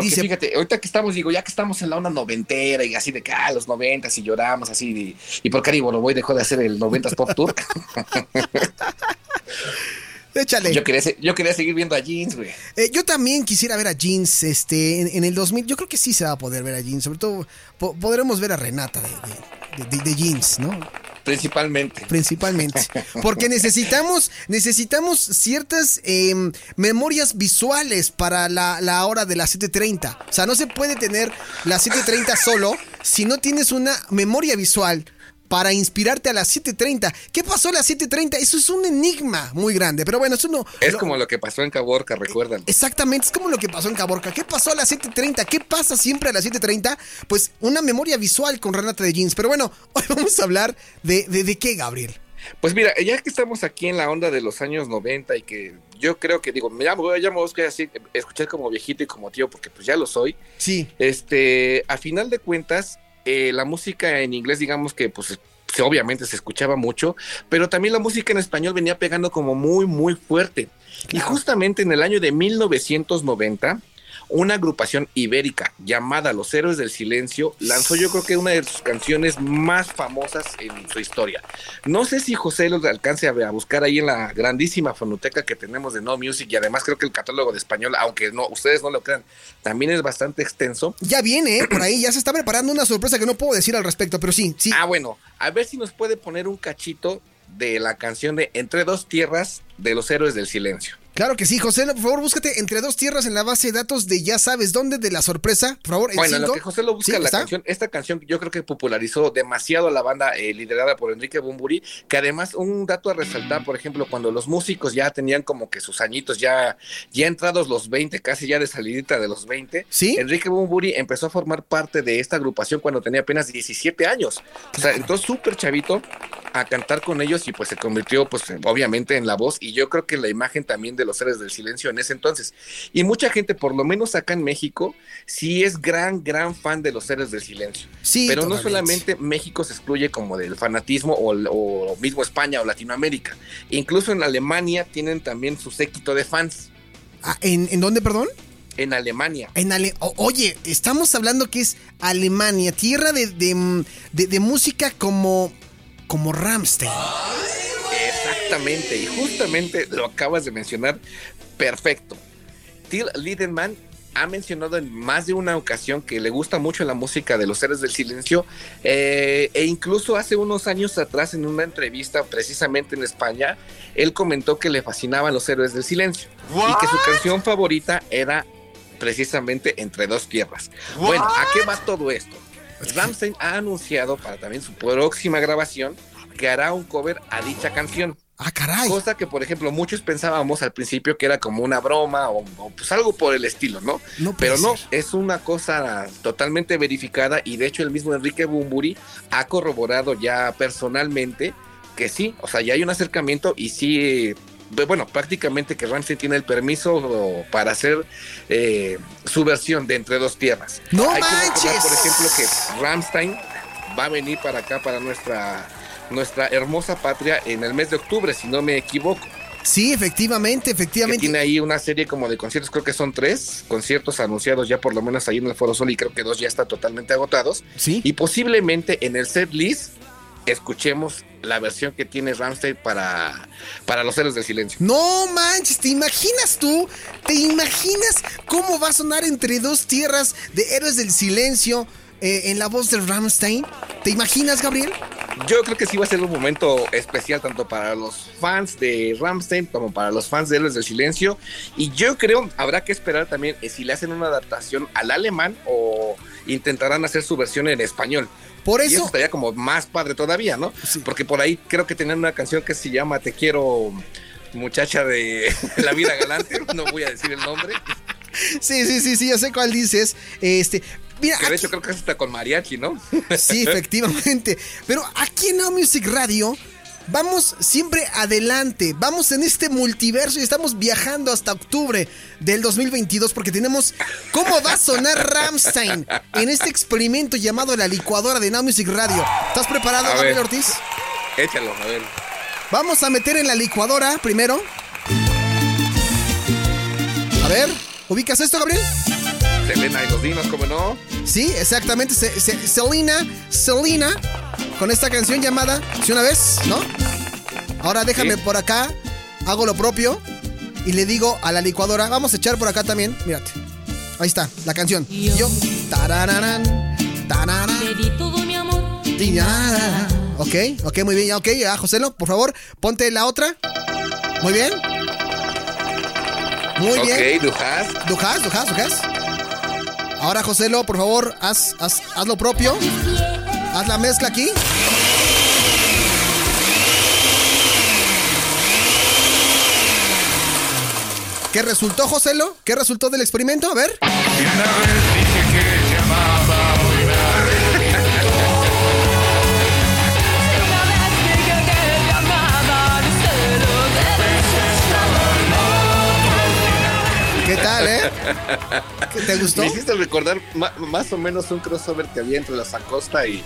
Porque fíjate, ahorita que estamos, digo, ya que estamos en la onda noventera y así de que, ah, los noventas y lloramos así, de, y por qué voy dejó de hacer el noventas pop tour. Échale. Yo quería, yo quería seguir viendo a Jeans, güey. Eh, yo también quisiera ver a Jeans este, en, el 2000. Yo creo que sí se va a poder ver a Jeans. Sobre todo podremos ver a Renata de, de Jeans, ¿no? Principalmente. Principalmente. Porque necesitamos, necesitamos ciertas em, memorias visuales para la, la, hora de las 7.30. O sea, no se puede tener la 7.30 solo si no tienes una memoria visual para inspirarte a las 7.30. ¿Qué pasó a las 7.30? Eso es un enigma muy grande, pero bueno, eso no... Es como lo que pasó en Caborca, recuerdan. Exactamente, es como lo que pasó en Caborca. ¿Qué pasó a las 7.30? ¿Qué pasa siempre a las 7.30? Pues una memoria visual con Renata de Jeans. Pero bueno, hoy vamos a hablar de, de, qué, Gabriel. Pues mira, ya que estamos aquí en la onda de los años 90 y que yo creo que digo, me llamo, me voy a así, escuchar como viejito y como tío, porque pues ya lo soy. Sí. Este, a final de cuentas, eh, la música en inglés, digamos que pues obviamente se escuchaba mucho, pero también la música en español venía pegando como muy, muy fuerte. Y justamente en el año de 1990, una agrupación ibérica llamada Los Héroes del Silencio lanzó yo creo que una de sus canciones más famosas en su historia. No sé si José los alcance a, buscar ahí en la grandísima fonoteca que tenemos de No Music y además creo que el catálogo de español, aunque no ustedes no lo crean, también es bastante extenso. Ya viene, ¿eh? por ahí ya se está preparando una sorpresa que no puedo decir al respecto, pero sí, sí. Ah, bueno, a ver si nos puede poner un cachito de la canción de Entre dos tierras de los héroes del silencio. Claro que sí, José, por favor, búscate entre dos tierras en la base de datos de ya sabes dónde de la sorpresa, por favor. bueno, lo que José lo busca la canción, esta canción yo creo que popularizó demasiado a la banda eh, liderada por Enrique Bumburi, que además un dato a resaltar, por ejemplo, cuando los músicos ya tenían como que sus añitos ya ya entrados los 20, casi ya de salidita de los 20, ¿Sí? Enrique Bumburi empezó a formar parte de esta agrupación cuando tenía apenas 17 años. O sea, entonces súper chavito a cantar con ellos y pues se convirtió pues obviamente en la voz y yo creo que la imagen también de los seres del silencio en ese entonces. Y mucha gente, por lo menos acá en México, sí es gran, gran fan de los seres del silencio. Sí, Pero no solamente México se excluye como del fanatismo o, mismo España o Latinoamérica. Incluso en Alemania tienen también su séquito de fans. Ah, ¿en, ¿En dónde, perdón? En Alemania. En Oye, estamos hablando que es Alemania, tierra de, de música como como Ramstein. Exactamente, y justamente lo acabas de mencionar perfecto. Till Liedemann ha mencionado en más de una ocasión que le gusta mucho la música de los seres del silencio eh, e incluso hace unos años atrás en una entrevista precisamente en España, él comentó que le fascinaban los héroes del silencio y que su canción favorita era precisamente Entre dos tierras. Bueno, ¿a qué va todo esto? Ramstein ha anunciado para también su próxima grabación que hará un cover a dicha canción. Ah, caray. Cosa que, por ejemplo, muchos pensábamos al principio que era como una broma o, pues algo por el estilo, ¿no? no Pero no, es una cosa totalmente verificada y de hecho el mismo Enrique Bumburi ha corroborado ya personalmente que sí, o sea, ya hay un acercamiento y sí bueno, prácticamente que Ramstein tiene el permiso para hacer eh, su versión de Entre Dos Tierras. ¡No manches! por ejemplo, que Ramstein va a venir para acá, para nuestra, nuestra hermosa patria, en el mes de octubre, si no me equivoco. Sí, efectivamente, efectivamente. tiene ahí una serie como de conciertos, creo que son tres conciertos anunciados ya por lo menos ahí en el Foro Sol y creo que dos ya están totalmente agotados. Sí. Y posiblemente en el set list escuchemos la versión que tiene Ramstein para, para los héroes del silencio. No manches, ¿te imaginas tú? ¿Te imaginas cómo va a sonar entre dos tierras de héroes del silencio eh, en la voz de Ramstein? ¿Te imaginas, Gabriel? Yo creo que sí va a ser un momento especial tanto para los fans de Ramstein como para los fans de Héroes del Silencio. Y yo creo habrá que esperar también eh, si le hacen una adaptación al alemán o intentarán hacer su versión en español. Por eso. Y eso estaría como más padre todavía, ¿no? Porque por ahí creo que tenían una canción que se llama Te quiero, muchacha de la vida galante. no voy a decir el nombre. Sí, sí, sí, sí, yo sé cuál dices. Este, mira, Que de aquí- hecho creo que está con mariachi, ¿no? sí, efectivamente. Pero aquí en Now Music Radio vamos siempre adelante. Vamos en este multiverso y estamos viajando hasta octubre del 2022 porque tenemos cómo va a sonar Ramstein en este experimento llamado la licuadora de Now Music Radio. ¿Estás preparado, Gabriel. Ortiz? Échalo, a ver. Vamos a meter en la licuadora primero. A ver, ¿ubicas esto, Gabriel? Selena y los dinos, ¿cómo no? Sí, exactamente. Se- se- Selena, Selena, con esta canción llamada Si una vez, ¿no? Ahora déjame Sí. por acá, hago lo propio y le digo a la licuadora, vamos a echar por acá también, mírate. Ahí está, la canción. Y yo, tarararán, tararán, Te di todo mi amor. tiñara. Ok, ok, muy bien, ok, ya, Joselo, por favor, ponte la otra. Muy bien. Muy bien. Ok, Dujas. Dujas, Dujas, Dujas. Ahora, Joselo, por favor, haz, haz, haz lo propio. Haz la mezcla aquí. ¿Qué resultó, Joselo? ¿Qué resultó del experimento? A ver. ¿Qué ¿Te gustó? Me hiciste recordar más o menos un crossover que había entre los Acosta y,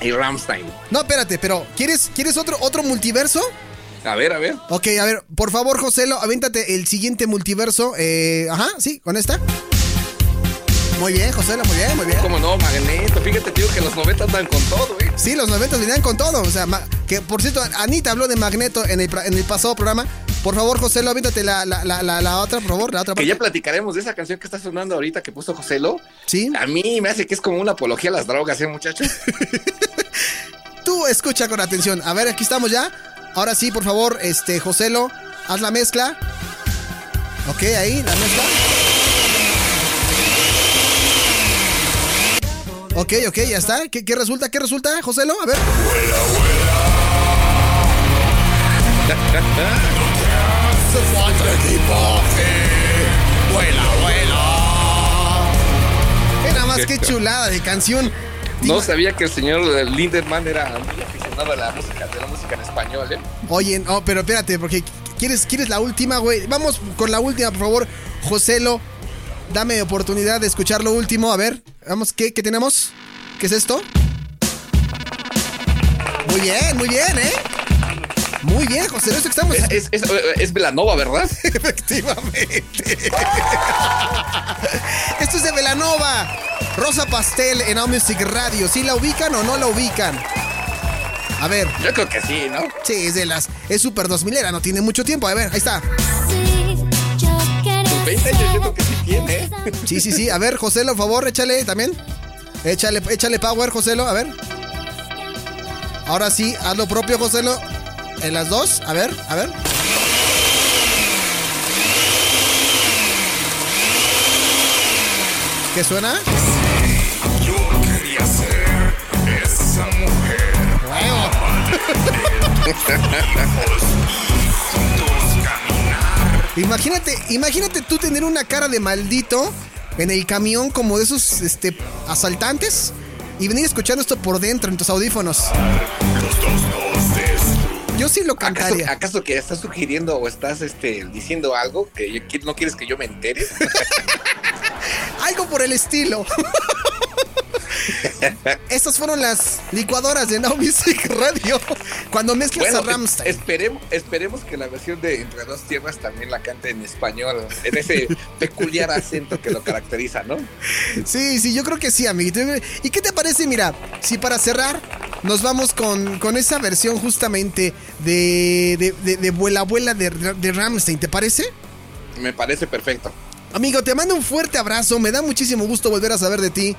y Ramstein. No, espérate, pero ¿quieres, ¿quieres otro, otro multiverso? A ver, a ver. Ok, a ver, por favor, Joselo, avéntate el siguiente multiverso. Eh, ajá, sí, con esta. Muy bien, Joselo, muy bien, muy bien. ¿Cómo no, Magneto? Fíjate, tío, que los 90 andan con todo, ¿eh? Sí, los 90 venían con todo. O sea, que por cierto, Anita habló de Magneto en el, en el pasado programa. Por favor, Joselo, avéntate la, la, la, la, la otra, por favor, la otra Que parte. ya platicaremos de esa canción que está sonando ahorita que puso Joselo. Sí, A mí me hace que es como una apología a las drogas, ¿eh, muchachos? tú escucha con atención. A ver, aquí estamos ya. Ahora sí, por favor, este, Joselo, haz la mezcla. Ok, ahí, la mezcla. Ok, ok, ya está. ¿Qué, qué resulta? ¿Qué resulta, Joselo? A ver. Era más que chulada de canción. No sabía que el señor Lindemann era muy aficionado a la música, de la música en español, ¿eh? Oye, no, pero espérate, porque quieres, quieres la última, güey. Vamos con la última, por favor. Joselo, dame oportunidad de escuchar lo último. A ver, vamos, ¿qué, qué tenemos? ¿Qué es esto? Muy bien, muy bien, ¿eh? Muy bien, José, esto que estamos. Es, es, es, es Velanova, ¿verdad? Efectivamente. Esto es de Velanova. Rosa Pastel en Now Music Radio. ¿Sí la ubican o no la ubican? A ver, Yo creo que sí, ¿no? sí, es de las. Es super 2000 era, no tiene mucho tiempo. A ver, ahí está. Sus 20 años yo creo que sí tiene. Sí, sí, sí. A ver, Joselo, por favor, échale también. Échale, échale power, Joselo, a ver. Ahora sí, haz lo propio, Joselo. En las dos, a ver, a ver. ¿Qué suena? Yo quería ser esa mujer. Juntos caminar. Imagínate, imagínate tú tener una cara de maldito en el camión como de esos este, asaltantes y venir escuchando esto por dentro en tus audífonos. Los dos nos. Yo sí lo ¿Acaso, cantaría. ¿Acaso que estás sugiriendo o estás este, diciendo algo que yo- no quieres que yo me entere? Algo por el estilo. Estas fueron las licuadoras de Now Music Radio. Cuando mezclas Bueno, a Ramstein. es- esperemos, esperemos que la versión de Entre dos Tierras también la cante en español, en ese peculiar acento que lo caracteriza, ¿no? Sí, sí, yo creo que sí, amiguito. ¿Y qué te parece? Mira, si para cerrar nos vamos con, con esa versión justamente de, de, de, de Vuela Abuela de, de Ramstein, ¿te parece? Me parece perfecto. Amigo, te mando un fuerte abrazo. Me da muchísimo gusto volver a saber de ti.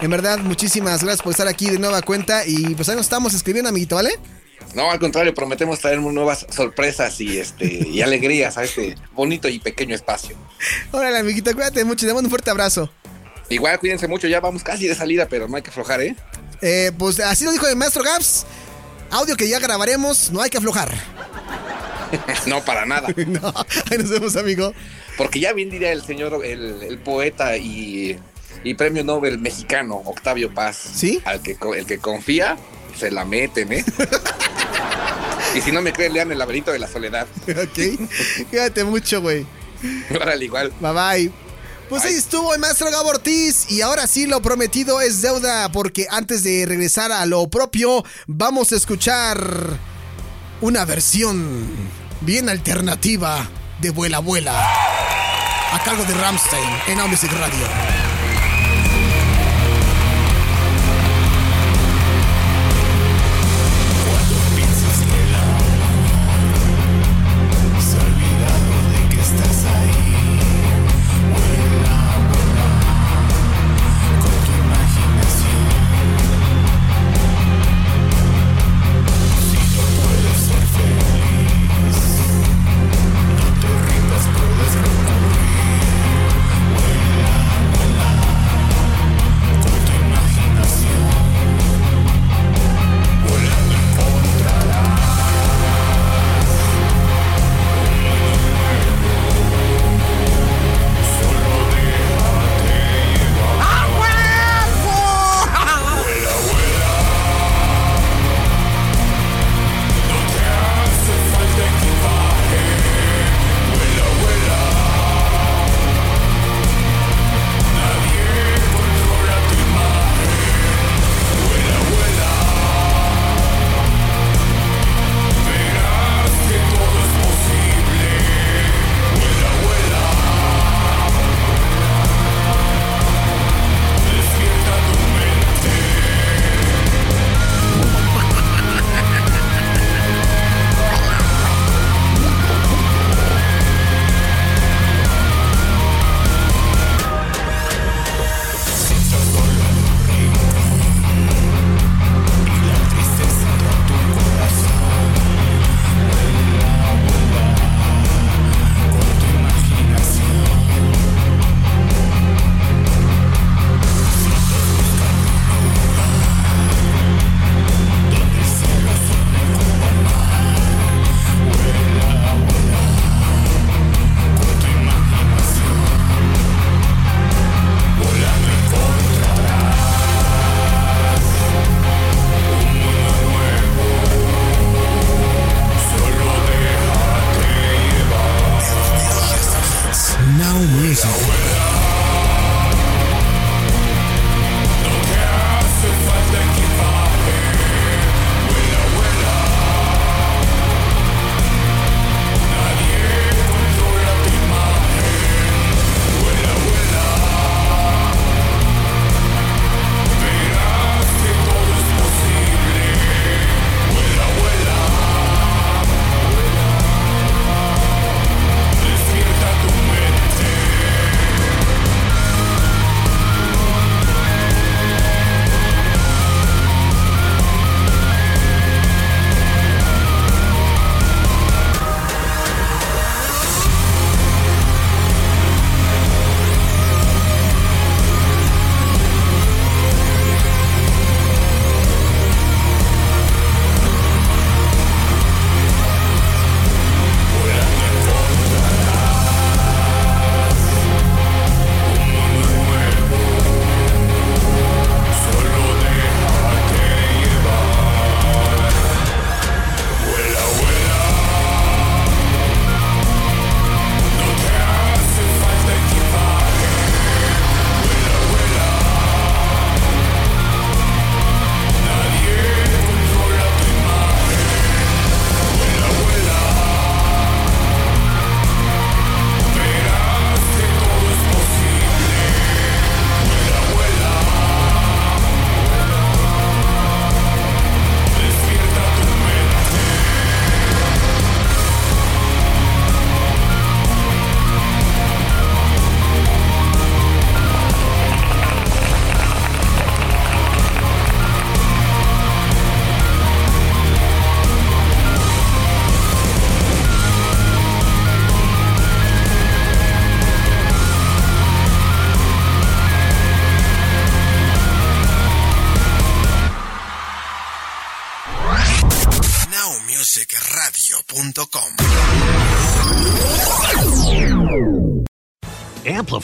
En verdad, muchísimas gracias por estar aquí de nueva cuenta. Y pues ahí nos estamos escribiendo, amiguito, ¿vale? No, al contrario, prometemos traer nuevas sorpresas y este y alegrías a este bonito y pequeño espacio. Órale, amiguito, cuídate mucho. Te mando un fuerte abrazo. Igual cuídense mucho, ya vamos casi de salida, pero no hay que aflojar, ¿eh? Eh, pues así lo dijo el maestro Gaps. Audio que ya grabaremos, no hay que aflojar. No, para nada. No, ahí nos vemos, amigo. Porque ya bien diría el señor, el, el poeta y, y premio Nobel mexicano, Octavio Paz. ¿Sí? Al que, el que confía, se la meten, ¿eh? y si no me creen, lean el laberinto de la soledad. Ok. Cuídate mucho, güey. Órale, igual. Bye bye. Pues ahí estuvo el maestro Gabo Ortiz y ahora sí lo prometido es deuda porque antes de regresar a lo propio vamos a escuchar una versión bien alternativa de Vuela Vuela a cargo de Ramstein en Now Music Radio.